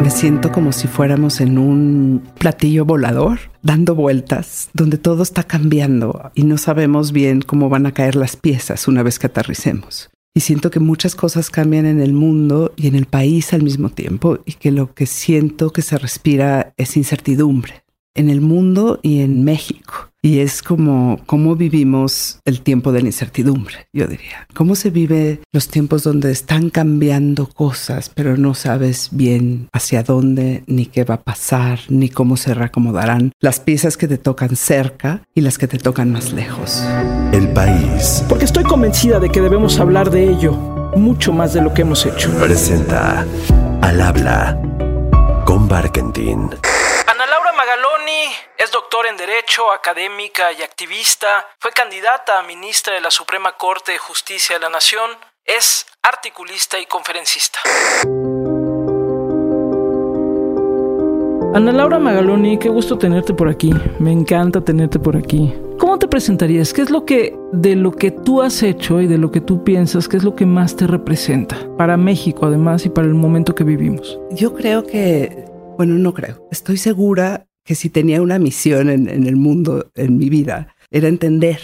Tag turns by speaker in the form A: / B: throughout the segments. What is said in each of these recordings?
A: Me siento como si fuéramos en un platillo volador, dando vueltas, donde todo está cambiando y no sabemos bien cómo van a caer las piezas una vez que aterricemos. Y siento que muchas cosas cambian en el mundo y en el país al mismo tiempo y que lo que siento que se respira es incertidumbre en el mundo y en México. Y es como cómo vivimos el tiempo de la incertidumbre, yo diría. Cómo se vive los tiempos donde están cambiando cosas, pero no sabes bien hacia dónde, ni qué va a pasar, ni cómo se reacomodarán las piezas que te tocan cerca y las que te tocan más lejos.
B: El país.
C: Porque estoy convencida de que debemos hablar de ello mucho más de lo que hemos hecho.
B: Presenta Al habla con Barkentin.
C: Magaloni es doctor en Derecho, académica y activista. Fue candidata a ministra de la Suprema Corte de Justicia de la Nación. Es articulista y conferencista. Ana Laura Magaloni, qué gusto tenerte por aquí. Me encanta tenerte por aquí. ¿Cómo te presentarías? ¿Qué es lo que de lo que tú has hecho y de lo que tú piensas, qué es lo que más te representa para México además y para el momento que vivimos?
A: Yo creo que, bueno, no creo. Estoy segura que si tenía una misión en, el mundo, en mi vida, era entender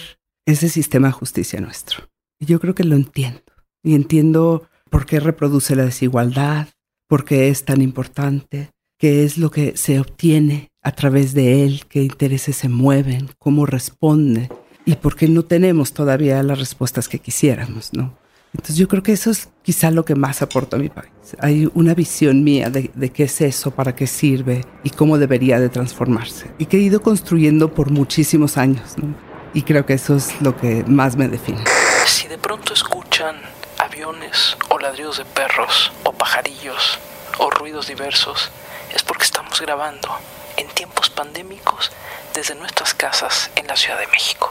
A: ese sistema de justicia nuestro. Y yo creo que lo entiendo. Y entiendo por qué reproduce la desigualdad, por qué es tan importante, qué es lo que se obtiene a través de él, qué intereses se mueven, cómo responde y por qué no tenemos todavía las respuestas que quisiéramos, ¿no? Entonces yo creo que eso es quizá lo que más aporta a mi país. Hay una visión mía de, qué es eso, para qué sirve y cómo debería de transformarse. Y que he ido construyendo por muchísimos años. Y creo que eso es lo que más me define.
C: Si de pronto escuchan aviones o ladridos de perros o pajarillos o ruidos diversos, es porque estamos grabando en tiempos pandémicos desde nuestras casas en la Ciudad de México.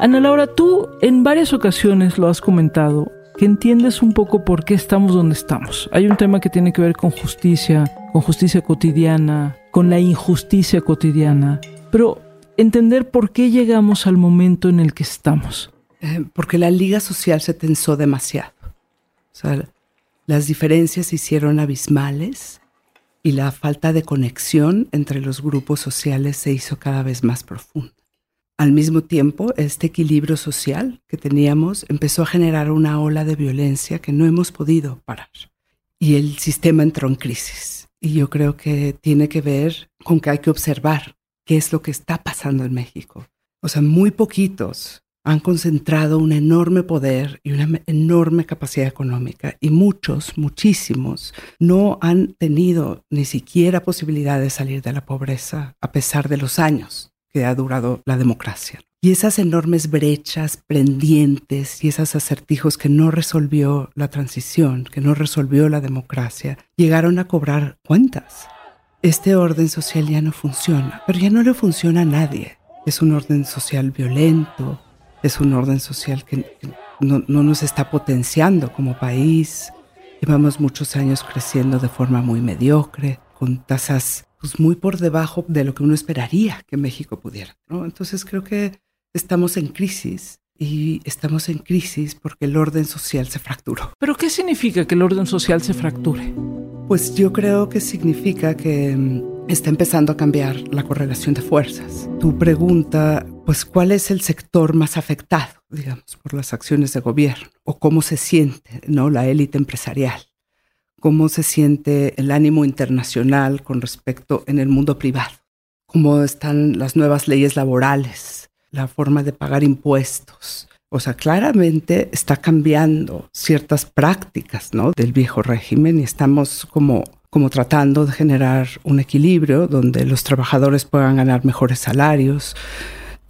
C: Ana Laura, tú en varias ocasiones lo has comentado, que entiendes un poco por qué estamos donde estamos. Hay un tema que tiene que ver con justicia, con justicia cotidiana, con la injusticia cotidiana, pero entender por qué llegamos al momento en el que estamos.
A: Eh, porque la liga social se tensó demasiado. O sea, las diferencias se hicieron abismales y la falta de conexión entre los grupos sociales se hizo cada vez más profunda. Al mismo tiempo, este equilibrio social que teníamos empezó a generar una ola de violencia que no hemos podido parar. Y el sistema entró en crisis. Y yo creo que tiene que ver con que hay que observar qué es lo que está pasando en México. O sea, muy poquitos han concentrado un enorme poder y una enorme capacidad económica y muchos, muchísimos, no han tenido ni siquiera posibilidad de salir de la pobreza a pesar de los años que ha durado la democracia. Y esas enormes brechas pendientes y esos acertijos que no resolvió la transición, que no resolvió la democracia, llegaron a cobrar cuentas. Este orden social ya no funciona, pero ya no le funciona a nadie. Es un orden social violento, es un orden social que no, no nos está potenciando como país. Llevamos muchos años creciendo de forma muy mediocre, con tasas pues muy por debajo de lo que uno esperaría que México pudiera. ¿no? Entonces creo que estamos en crisis y estamos en crisis porque el orden social se fracturó.
C: ¿Pero qué significa que el orden social se fracture?
A: Pues yo creo que significa que mm, está empezando a cambiar la correlación de fuerzas. Tu pregunta, pues, ¿cuál es el sector más afectado, digamos, por las acciones de gobierno? ¿O cómo se siente, no, la élite empresarial? Cómo se siente el ánimo internacional con respecto en el mundo privado, cómo están las nuevas leyes laborales, la forma de pagar impuestos. O sea, claramente está cambiando ciertas prácticas ¿no? del viejo régimen y estamos como, como tratando de generar un equilibrio donde los trabajadores puedan ganar mejores salarios,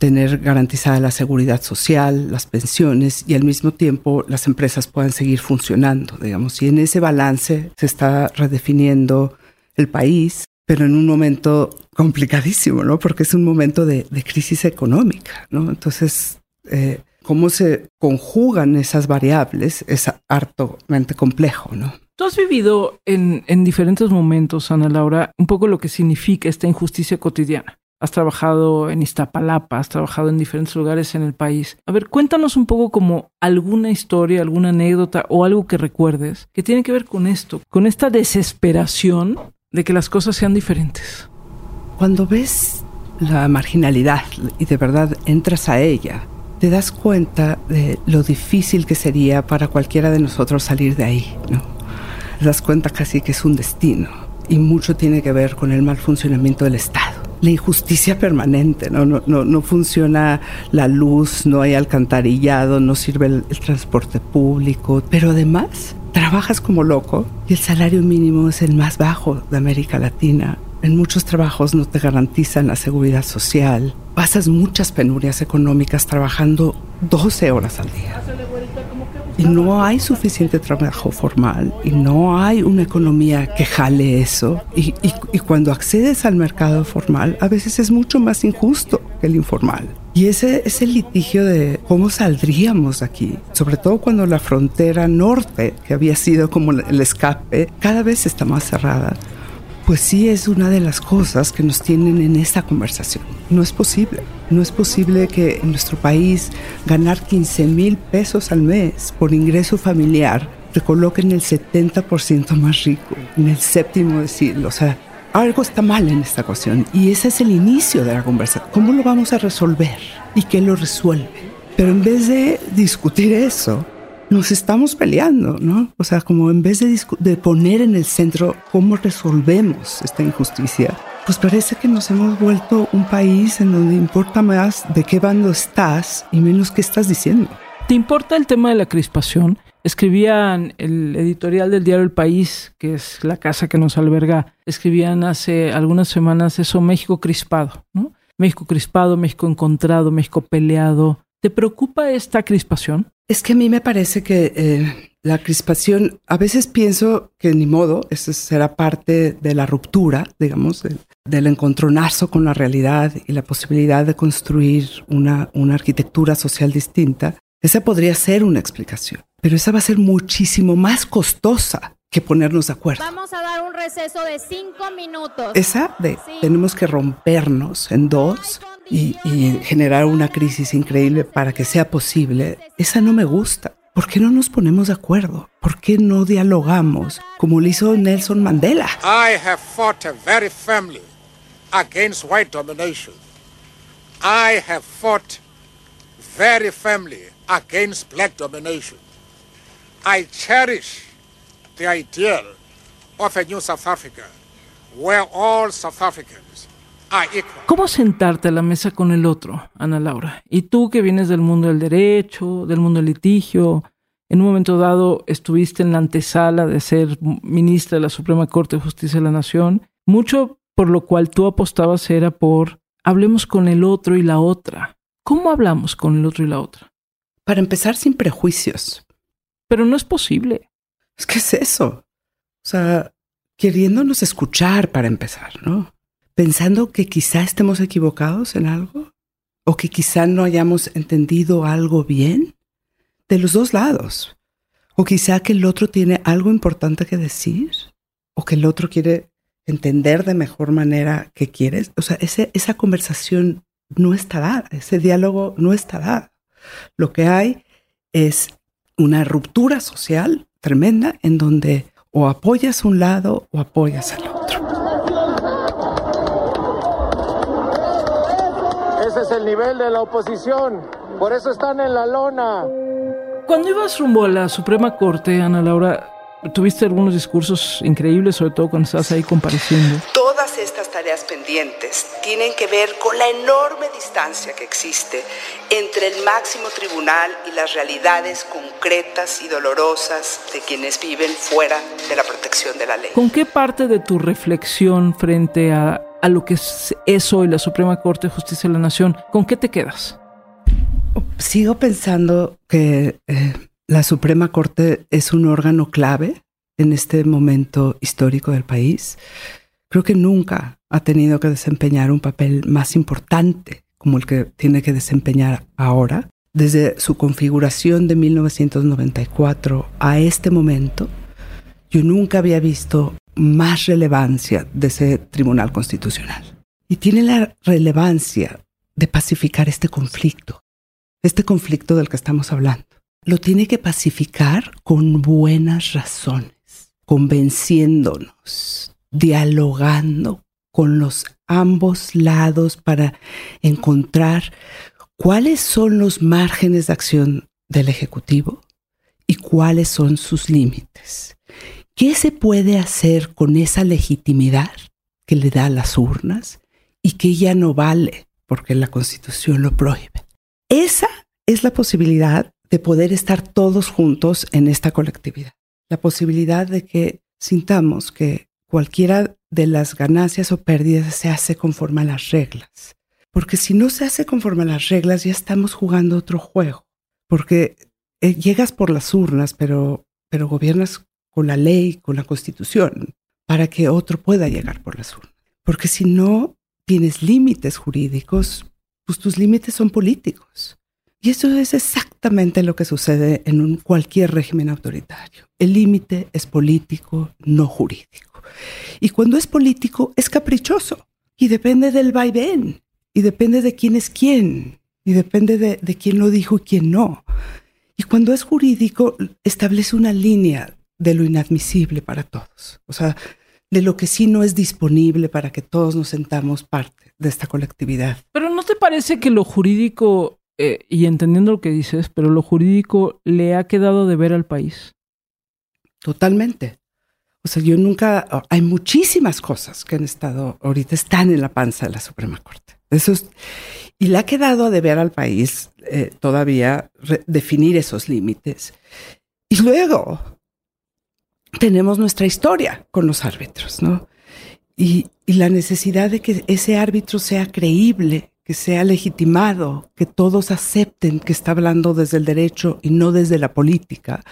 A: tener garantizada la seguridad social, las pensiones y al mismo tiempo las empresas puedan seguir funcionando, digamos. Y en ese balance se está redefiniendo el país, pero en un momento complicadísimo, ¿no? Porque es un momento de, crisis económica, ¿no? Entonces, eh, cómo se conjugan esas variables es hartamente complejo, ¿no?
C: Tú has vivido en diferentes momentos, Ana Laura, un poco lo que significa esta injusticia cotidiana has trabajado en Iztapalapa, has trabajado en diferentes lugares en el país. A ver, cuéntanos un poco como alguna historia, alguna anécdota o algo que recuerdes que tiene que ver con esto, con esta desesperación de que las cosas sean diferentes.
A: Cuando ves la marginalidad y de verdad entras a ella, te das cuenta de lo difícil que sería para cualquiera de nosotros salir de ahí, ¿no? Te das cuenta casi que es un destino y mucho tiene que ver con el mal funcionamiento del Estado. La injusticia permanente, ¿no? No, no, no funciona la luz, no hay alcantarillado, no sirve el, el transporte público, pero además trabajas como loco y el salario mínimo es el más bajo de América Latina. En muchos trabajos no te garantizan la seguridad social. Pasas muchas penurias económicas trabajando 12 horas al día. Y no hay suficiente trabajo formal y no hay una economía que jale eso. Y, y- y cuando accedes al mercado formal, a veces es mucho más injusto que el informal. Y ese es el litigio de cómo saldríamos de aquí, sobre todo cuando la frontera norte, que había sido como el escape, cada vez está más cerrada. Pues sí es una de las cosas que nos tienen en esta conversación. No es posible. No es posible que en nuestro país ganar 15 mil pesos al mes por ingreso familiar te coloquen el 70% más rico, en el séptimo decirlo. O sea, algo está mal en esta cuestión y ese es el inicio de la conversación. ¿Cómo lo vamos a resolver? ¿Y qué lo resuelve? Pero en vez de discutir eso, nos estamos peleando, ¿no? O sea, como en vez de, de poner en el centro cómo resolvemos esta injusticia, pues parece que nos hemos vuelto un país en donde importa más de qué bando estás y menos qué estás diciendo.
C: ¿Te importa el tema de la crispación? Escribían el editorial del diario El País, que es la casa que nos alberga, escribían hace algunas semanas eso, México crispado, ¿no? México crispado, México encontrado, México peleado. ¿Te preocupa esta crispación?
A: Es que a mí me parece que eh, la crispación, a veces pienso que ni modo, eso será parte de la ruptura, digamos, del, del encontronazo con la realidad y la posibilidad de construir una, una arquitectura social distinta. Esa podría ser una explicación, pero esa va a ser muchísimo más costosa que ponernos de acuerdo.
D: Vamos a dar un receso de cinco minutos.
A: Esa de
D: Sí.
A: tenemos que rompernos en dos y, y generar una crisis increíble para que sea posible, esa no me gusta. ¿Por qué no nos ponemos de acuerdo? ¿Por qué no dialogamos como lo hizo Nelson Mandela?
E: I have fought very firmly against white domination. I have fought very firmly against black domination. I cherish the ideal of a new South Africa where all South Africans.
C: ¿Cómo sentarte a la mesa con el otro, Ana Laura? Y tú que vienes del mundo del derecho, del mundo del litigio, en un momento dado estuviste en la antesala de ser ministra de la Suprema Corte de Justicia de la Nación, mucho por lo cual tú apostabas era por hablemos con el otro y la otra. ¿Cómo hablamos con el otro y la otra?
A: Para empezar sin prejuicios.
C: Pero no es posible.
A: Es que es eso. O sea, queriéndonos escuchar para empezar, ¿no? Pensando que quizá estemos equivocados en algo o que quizá no hayamos entendido algo bien de los dos lados. O quizá que el otro tiene algo importante que decir o que el otro quiere entender de mejor manera que quieres. O sea, ese, esa conversación no está dada, ese diálogo no está dado. Lo que hay es una ruptura social tremenda en donde o apoyas un lado o apoyas al otro.
F: Ese es el nivel de la oposición. Por eso están en la lona.
C: Cuando ibas rumbo a la Suprema Corte, Ana Laura, tuviste algunos discursos increíbles, sobre todo cuando estás ahí compareciendo.
A: Todas estas tareas pendientes tienen que ver con la enorme distancia que existe entre el máximo tribunal y las realidades concretas y dolorosas de quienes viven fuera de la protección de la ley.
C: ¿Con qué parte de tu reflexión frente a, a lo que es, hoy la Suprema Corte de Justicia de la Nación, con qué te quedas?
A: Sigo pensando que eh, la Suprema Corte es un órgano clave en este momento histórico del país. Creo que nunca ha tenido que desempeñar un papel más importante como el que tiene que desempeñar ahora. Desde su configuración de 1994 a este momento, yo nunca había visto más relevancia de ese Tribunal Constitucional. y tiene la relevancia de pacificar este conflicto, este conflicto del que estamos hablando. Lo tiene que pacificar con buenas razones, convenciéndonos, dialogando con los ambos lados para encontrar cuáles son los márgenes de acción del Ejecutivo y cuáles son sus límites. ¿Qué se puede hacer con esa legitimidad que le da a las urnas y que ya no vale porque la Constitución lo prohíbe? Esa es la posibilidad de poder estar todos juntos en esta colectividad. La posibilidad de que sintamos que cualquiera de las ganancias o pérdidas se hace conforme a las reglas. Porque si no se hace conforme a las reglas, ya estamos jugando otro juego. Porque eh, llegas por las urnas, pero, pero gobiernas con la ley, con la constitución, para que otro pueda llegar por las urnas. Porque si no tienes límites jurídicos, pues tus límites son políticos. Y eso es exactamente lo que sucede en cualquier régimen autoritario. El límite es político, no jurídico. Y cuando es político, es caprichoso y depende del vaivén y depende de quién es quién y depende de, de quién lo dijo y quién no. Y cuando es jurídico, establece una línea de lo inadmisible para todos. O sea, de lo que sí no es disponible para que todos nos sentamos parte de esta colectividad.
C: Pero ¿no te parece que lo jurídico, eh, y entendiendo lo que dices, pero lo jurídico le ha quedado de ver al país?
A: Totalmente. O sea, yo nunca, hay muchísimas cosas que han estado, ahorita están en la panza de la Suprema Corte. Eso es, y le ha quedado a deber al país eh, todavía definir esos límites. Y luego tenemos nuestra historia con los árbitros, ¿no? Y, la necesidad de que ese árbitro sea creíble, que sea legitimado, que todos acepten que está hablando desde el derecho y no desde la política,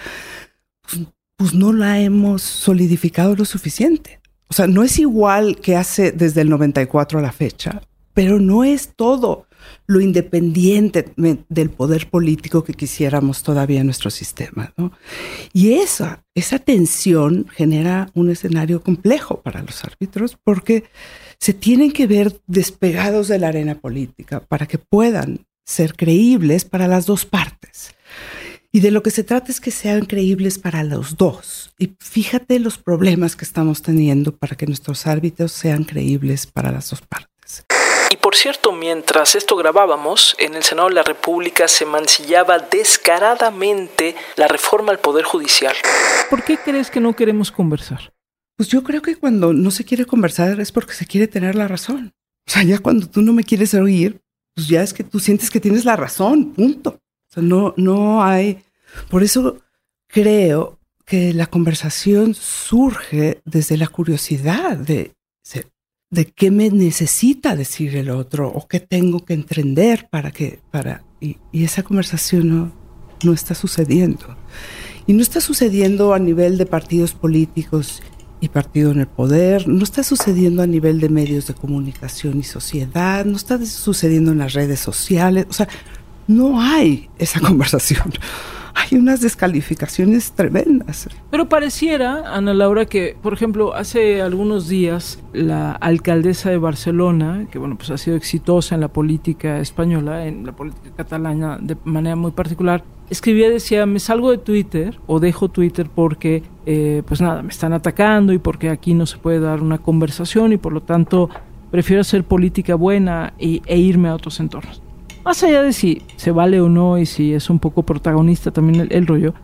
A: pues, pues no la hemos solidificado lo suficiente. O sea, no es igual que hace desde el 94 a la fecha, pero no es todo lo independiente del poder político que quisiéramos todavía en nuestro sistema. ¿no? Y esa, esa tensión genera un escenario complejo para los árbitros porque se tienen que ver despegados de la arena política para que puedan ser creíbles para las dos partes. Y de lo que se trata es que sean creíbles para los dos. Y fíjate los problemas que estamos teniendo para que nuestros árbitros sean creíbles para las dos partes.
G: Y por cierto, mientras esto grabábamos, en el Senado de la República se mancillaba descaradamente la reforma al Poder Judicial.
C: ¿Por qué crees que no queremos conversar?
A: Pues yo creo que cuando no se quiere conversar es porque se quiere tener la razón. O sea, ya cuando tú no me quieres oír, pues ya es que tú sientes que tienes la razón, punto. O sea, no, no hay... Por eso creo que la conversación surge desde la curiosidad de de qué me necesita decir el otro o qué tengo que entender para que, para, y, esa conversación no, no está sucediendo. Y no está sucediendo a nivel de partidos políticos y partido en el poder, no está sucediendo a nivel de medios de comunicación y sociedad, no está sucediendo en las redes sociales, o sea, no hay esa conversación hay unas descalificaciones tremendas.
C: Pero pareciera, Ana Laura, que, por ejemplo, hace algunos días la alcaldesa de Barcelona, que bueno, pues ha sido exitosa en la política española, en la política catalana de manera muy particular, escribía, decía, me salgo de Twitter o dejo Twitter porque, eh, pues nada, me están atacando y porque aquí no se puede dar una conversación y por lo tanto prefiero hacer política buena e irme a otros entornos más allá de si se vale o no y si es un poco protagonista también el, rollo,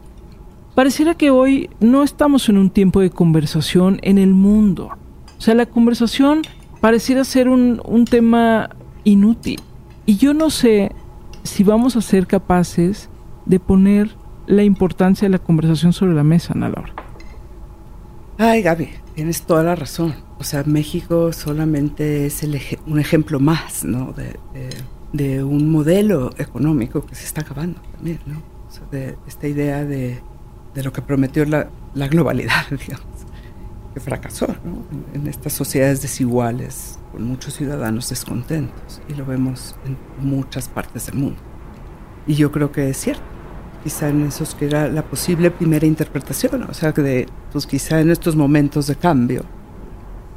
C: pareciera que hoy no estamos en un tiempo de conversación en el mundo. O sea, la conversación pareciera ser un, un tema inútil. Y yo no sé si vamos a ser capaces de poner la importancia de la conversación sobre la mesa, Ana Laura.
A: Ay, Gaby, tienes toda la razón. O sea, México solamente es el un ejemplo más, ¿no? Un modelo económico que se está acabando también, ¿no? O sea, de esta idea de, de lo que prometió la, la, globalidad, digamos, que fracasó, ¿no? En, estas sociedades desiguales, con muchos ciudadanos descontentos, y lo vemos en muchas partes del mundo. Y yo creo que es cierto, quizá en esos que era la posible primera interpretación, o sea, que de, pues quizá en estos momentos de cambio,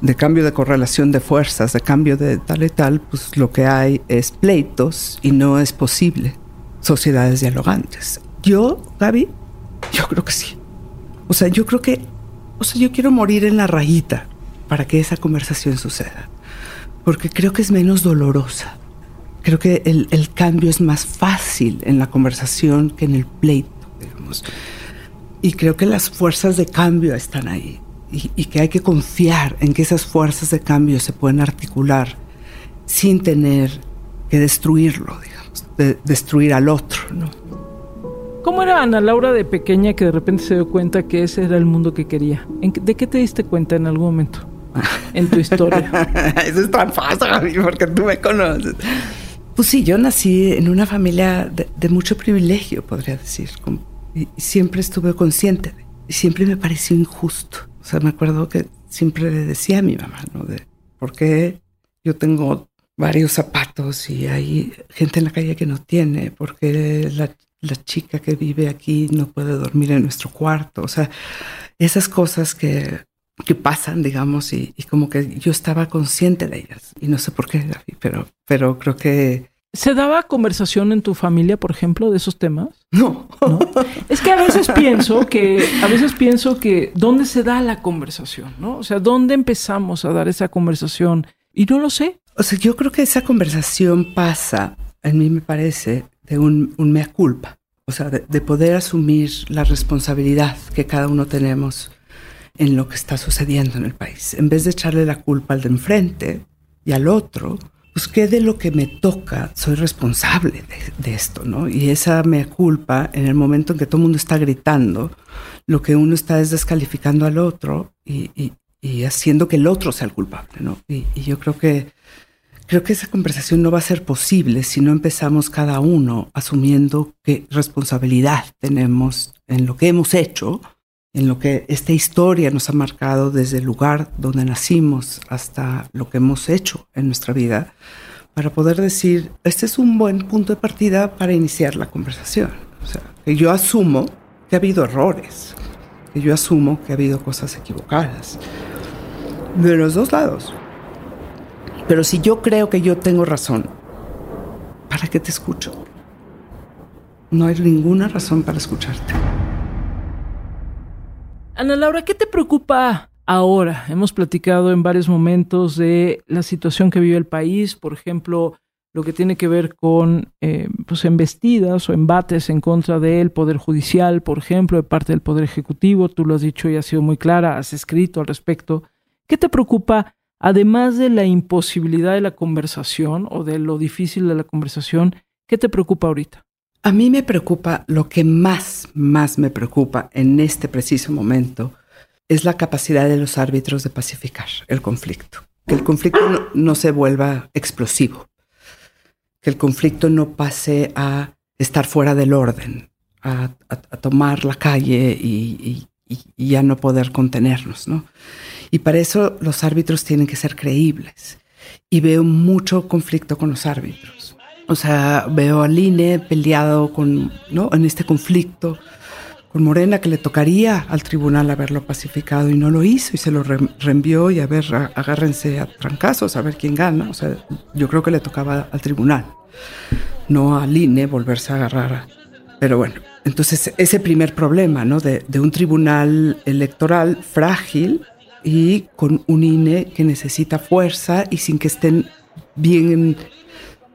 A: de cambio de correlación de fuerzas, de cambio de tal y tal, pues lo que hay es pleitos y no es posible sociedades dialogantes. Yo, Gaby, yo creo que sí. O sea, yo creo que, o sea, yo quiero morir en la rayita para que esa conversación suceda, porque creo que es menos dolorosa. Creo que el, el cambio es más fácil en la conversación que en el pleito, digamos. Y creo que las fuerzas de cambio están ahí y, que hay que confiar en que esas fuerzas de cambio se pueden articular sin tener que destruirlo, digamos, de, destruir al otro, ¿no?
C: ¿Cómo era Ana Laura de pequeña que de repente se dio cuenta que ese era el mundo que quería? ¿De qué te diste cuenta en algún momento? En tu historia.
A: Eso es tan fácil, porque tú me conoces. Pues sí, yo nací en una familia de, mucho privilegio, podría decir. Y siempre estuve consciente de, y siempre me pareció injusto. O sea, me acuerdo que siempre le decía a mi mamá, ¿no? De por qué yo tengo varios zapatos y hay gente en la calle que no tiene, porque la, la chica que vive aquí no puede dormir en nuestro cuarto. O sea, esas cosas que, que pasan, digamos, y, y, como que yo estaba consciente de ellas. Y no sé por qué, pero, pero creo que
C: ¿Se daba conversación en tu familia, por ejemplo, de esos temas?
A: No.
C: Es que a veces pienso que, a veces pienso que, ¿dónde se da la conversación? ¿No? O sea, ¿dónde empezamos a dar esa conversación? Y no lo sé.
A: O sea, yo creo que esa conversación pasa, a mí me parece, de un, mea culpa. O sea, de, de poder asumir la responsabilidad que cada uno tenemos en lo que está sucediendo en el país. En vez de echarle la culpa al de enfrente y al otro, pues qué de lo que me toca soy responsable de, esto, ¿no? Y esa me culpa en el momento en que todo el mundo está gritando, lo que uno está es descalificando al otro y, haciendo que el otro sea el culpable, ¿no? Y, yo creo que creo que esa conversación no va a ser posible si no empezamos cada uno asumiendo qué responsabilidad tenemos en lo que hemos hecho en lo que esta historia nos ha marcado desde el lugar donde nacimos hasta lo que hemos hecho en nuestra vida, para poder decir, este es un buen punto de partida para iniciar la conversación. O sea, que yo asumo que ha habido errores, que yo asumo que ha habido cosas equivocadas, de los dos lados. Pero si yo creo que yo tengo razón, ¿para qué te escucho? No hay ninguna razón para escucharte.
C: Ana Laura, ¿qué te preocupa ahora? Hemos platicado en varios momentos de la situación que vive el país, por ejemplo, lo que tiene que ver con eh, pues, embestidas o embates en contra del Poder Judicial, por ejemplo, de parte del Poder Ejecutivo. Tú lo has dicho y has sido muy clara, has escrito al respecto. ¿Qué te preocupa, además de la imposibilidad de la conversación o de lo difícil de la conversación? ¿Qué te preocupa ahorita?
A: A mí me preocupa, lo que más, más me preocupa en este preciso momento es la capacidad de los árbitros de pacificar el conflicto. Que el conflicto no, se vuelva explosivo. Que el conflicto no pase a estar fuera del orden, a, tomar la calle y, y, ya no poder contenernos, ¿no? Y para eso los árbitros tienen que ser creíbles. Y veo mucho conflicto con los árbitros o sea, veo al INE peleado con, ¿no? En este conflicto con Morena que le tocaría al tribunal haberlo pacificado y no lo hizo y se lo reenvió y a ver, agárrense a trancazos a ver quién gana. O sea, yo creo que le tocaba al tribunal, no al INE volverse a agarrar. Pero bueno, entonces ese primer problema, ¿no? De, de un tribunal electoral frágil y con un INE que necesita fuerza y sin que estén bien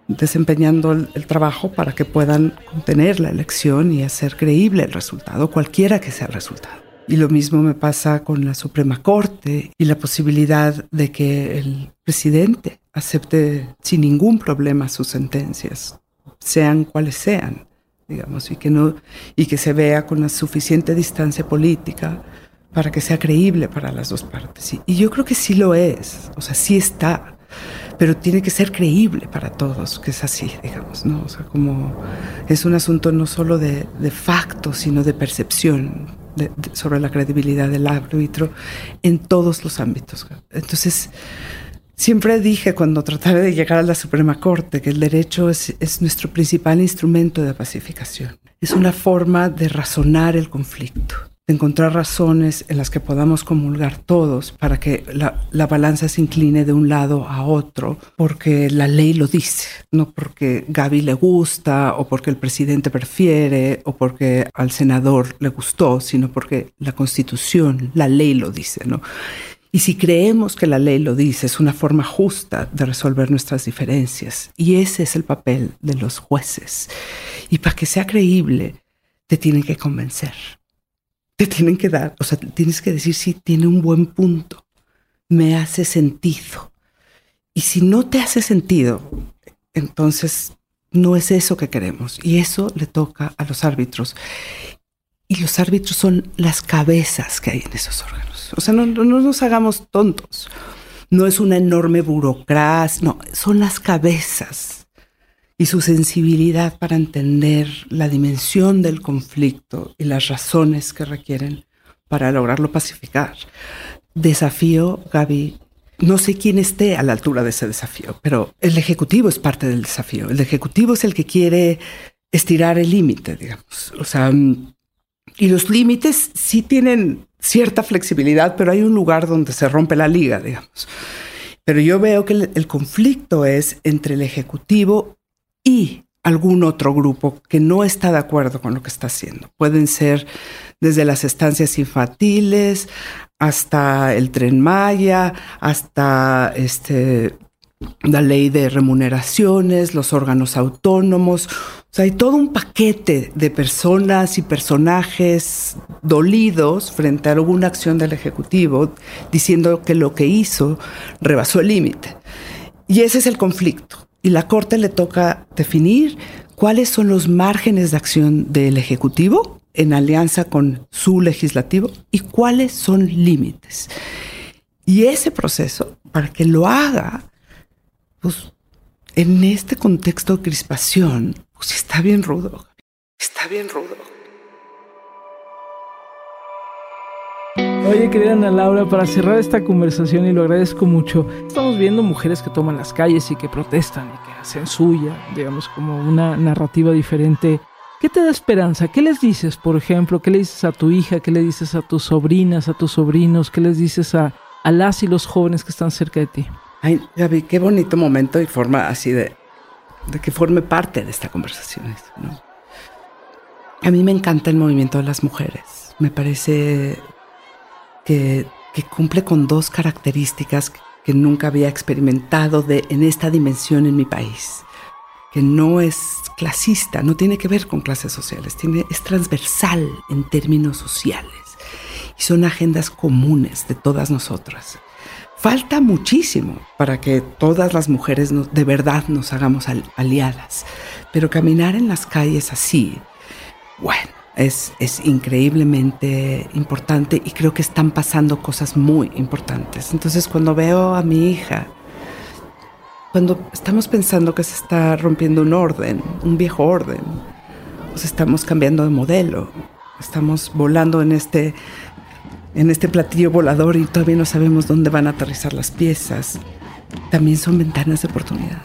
A: desempeñando el, trabajo para que puedan contener la elección y hacer creíble el resultado, cualquiera que sea el resultado. Y lo mismo me pasa con la Suprema Corte y la posibilidad de que el presidente acepte sin ningún problema sus sentencias, sean cuales sean, digamos, y que no y que se vea con la suficiente distancia política para que sea creíble para las dos partes. y yo creo que sí lo es, o sea, sí está pero tiene que ser creíble para todos, que es así, digamos, ¿no? O sea, como es un asunto no solo de, de facto, sino de percepción sobre la credibilidad del árbitro en todos los ámbitos. Entonces, siempre dije cuando trataba de llegar a la Suprema Corte que el derecho es, es nuestro principal instrumento de pacificación. Es una forma de razonar el conflicto de encontrar razones en las que podamos comulgar todos para que la, la, balanza se incline de un lado a otro, porque la ley lo dice, no porque Gaby le gusta o porque el presidente prefiere o porque al senador le gustó, sino porque la constitución, la ley lo dice, ¿no? Y si creemos que la ley lo dice, es una forma justa de resolver nuestras diferencias. Y ese es el papel de los jueces. Y para que sea creíble, te tienen que convencer. Tienen que dar, o sea, tienes que decir si tiene un buen punto, me hace sentido. Y si no te hace sentido, entonces no es eso que queremos. Y eso le toca a los árbitros. Y los árbitros son las cabezas que hay en esos órganos. O sea, no, no nos hagamos tontos. No es una enorme burocracia, no, son las cabezas y su sensibilidad para entender la dimensión del conflicto y las razones que requieren para lograrlo pacificar. Desafío, Gaby, no sé quién esté a la altura de ese desafío, pero el Ejecutivo es parte del desafío. El Ejecutivo es el que quiere estirar el límite, digamos. O sea, y los límites sí tienen cierta flexibilidad, pero hay un lugar donde se rompe la liga, digamos. Pero yo veo que el, conflicto es entre el Ejecutivo y algún otro grupo que no está de acuerdo con lo que está haciendo. Pueden ser desde las estancias infantiles hasta el tren Maya, hasta este, la ley de remuneraciones, los órganos autónomos. O sea, hay todo un paquete de personas y personajes dolidos frente a alguna acción del Ejecutivo diciendo que lo que hizo rebasó el límite. Y ese es el conflicto. Y la Corte le toca definir cuáles son los márgenes de acción del Ejecutivo en alianza con su legislativo y cuáles son límites. Y ese proceso, para que lo haga, pues en este contexto de crispación, pues está bien rudo. Está bien rudo.
C: Oye, querida Ana Laura, para cerrar esta conversación, y lo agradezco mucho, estamos viendo mujeres que toman las calles y que protestan y que hacen suya, digamos, como una narrativa diferente. ¿Qué te da esperanza? ¿Qué les dices, por ejemplo? ¿Qué le dices a tu hija? ¿Qué le dices a tus sobrinas, a tus sobrinos? ¿Qué les dices a, a las y los jóvenes que están cerca de ti?
A: Ay, Gaby, qué bonito momento y forma así de, que forme parte de esta conversación. ¿no? A mí me encanta el movimiento de las mujeres. Me parece que, cumple con dos características que nunca había experimentado de, en esta dimensión en mi país. Que no es clasista, no tiene que ver con clases sociales, tiene, es transversal en términos sociales. Y son agendas comunes de todas nosotras. Falta muchísimo para que todas las mujeres de verdad nos hagamos aliadas, pero caminar en las calles así, bueno, es, es, increíblemente importante y creo que están pasando cosas muy importantes. Entonces cuando veo a mi hija, cuando estamos pensando que se está rompiendo un orden, un viejo orden, estamos cambiando de modelo, estamos volando en este en este platillo volador y todavía no sabemos dónde van a aterrizar las piezas, también son ventanas de oportunidad.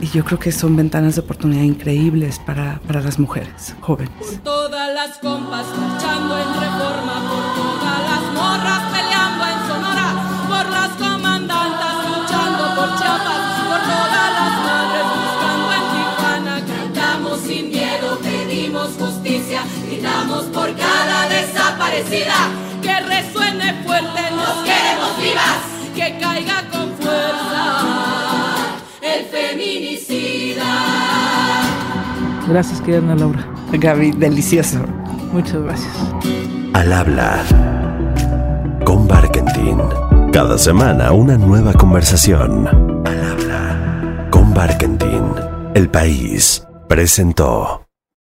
A: Y yo creo que son ventanas de oportunidad increíbles para, para las mujeres jóvenes.
H: Por todas las compas marchando en reforma, por todas las morras peleando en Sonora, por las comandantas luchando por Chiapas, por todas las madres buscando en Tijuana. Cantamos sin miedo, pedimos justicia, gritamos por cada desaparecida que resuene fuerte, nos queremos vivas, que caiga con fuerza feminicida.
C: Gracias, querida Ana Laura.
A: Gaby, delicioso.
C: Muchas gracias.
B: Al habla con Barkentin. Cada semana una nueva conversación. Al habla con Barkentin. El país presentó.